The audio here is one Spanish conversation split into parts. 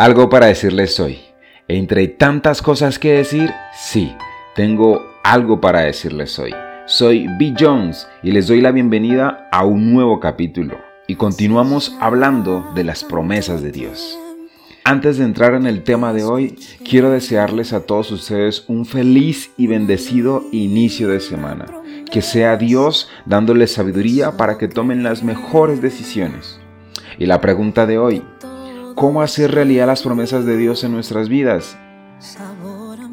Algo para decirles hoy. Entre tantas cosas que decir, sí, tengo algo para decirles hoy. Soy B. Jones y les doy la bienvenida a un nuevo capítulo y continuamos hablando de las promesas de Dios. Antes de entrar en el tema de hoy, quiero desearles a todos ustedes un feliz y bendecido inicio de semana. Que sea Dios dándoles sabiduría para que tomen las mejores decisiones. Y la pregunta de hoy, ¿cómo hacer realidad las promesas de Dios en nuestras vidas?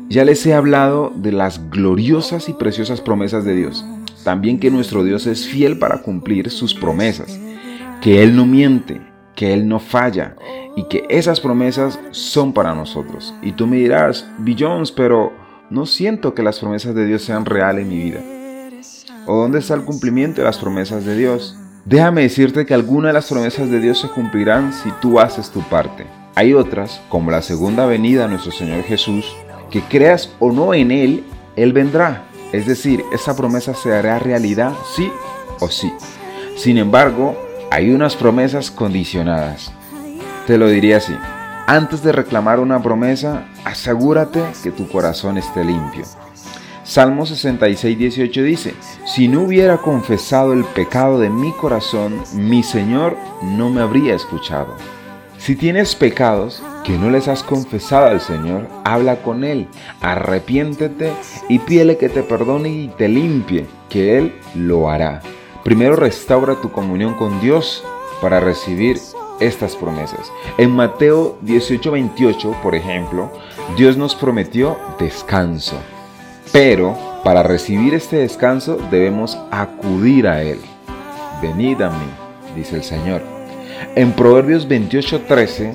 Ya les he hablado de las gloriosas y preciosas promesas de Dios. También que nuestro Dios es fiel para cumplir sus promesas. Que Él no miente, que Él no falla y que esas promesas son para nosotros. Y tú me dirás, Billions, pero no siento que las promesas de Dios sean reales en mi vida. ¿O dónde está el cumplimiento de las promesas de Dios? Déjame decirte que algunas de las promesas de Dios se cumplirán si tú haces tu parte. Hay otras, como la segunda venida de nuestro Señor Jesús, que creas o no en Él, Él vendrá. Es decir, esa promesa se hará realidad sí o sí. Sin embargo, hay unas promesas condicionadas. Te lo diría así. Antes de reclamar una promesa, asegúrate que tu corazón esté limpio. Salmo 66, 18 dice, si no hubiera confesado el pecado de mi corazón, mi Señor no me habría escuchado. Si tienes pecados que no les has confesado al Señor, habla con Él, arrepiéntete y pídele que te perdone y te limpie, que Él lo hará. Primero restaura tu comunión con Dios para recibir estas promesas. En Mateo 18:28, por ejemplo, Dios nos prometió descanso. Pero para recibir este descanso debemos acudir a Él. Venid a mí, dice el Señor. En Proverbios 28:13,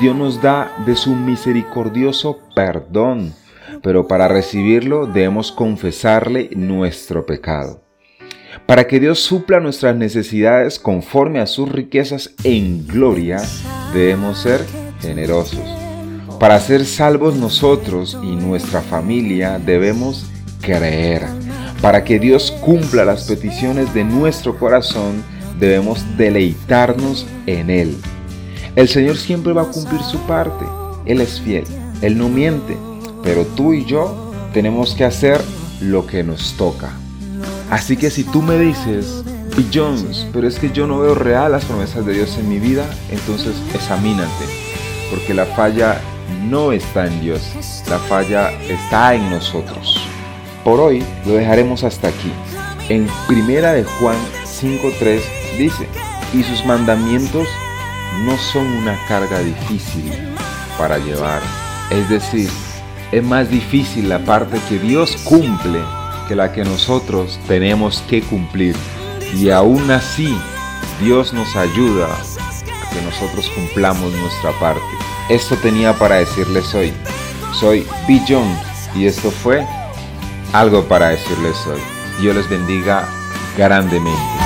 Dios nos da de su misericordioso perdón, pero para recibirlo debemos confesarle nuestro pecado. Para que Dios supla nuestras necesidades conforme a sus riquezas en gloria, debemos ser generosos. Para ser salvos nosotros y nuestra familia debemos creer. Para que Dios cumpla las peticiones de nuestro corazón, debemos deleitarnos en Él. El Señor siempre va a cumplir su parte. Él es fiel. Él no miente. Pero tú y yo tenemos que hacer lo que nos toca. Así que si tú me dices, B. Jones, pero es que yo no veo real las promesas de Dios en mi vida, entonces examínate, porque la falla no está en Dios, la falla está en nosotros. Por hoy lo dejaremos hasta aquí. En Primera de Juan 5:3 dice, "Y sus mandamientos no son una carga difícil para llevar." Es decir, es más difícil la parte que Dios cumple que la que nosotros tenemos que cumplir. Y aún así, Dios nos ayuda a que nosotros cumplamos nuestra parte. Esto tenía para decirles hoy. Soy B. John y esto fue algo para decirles hoy. Dios les bendiga grandemente.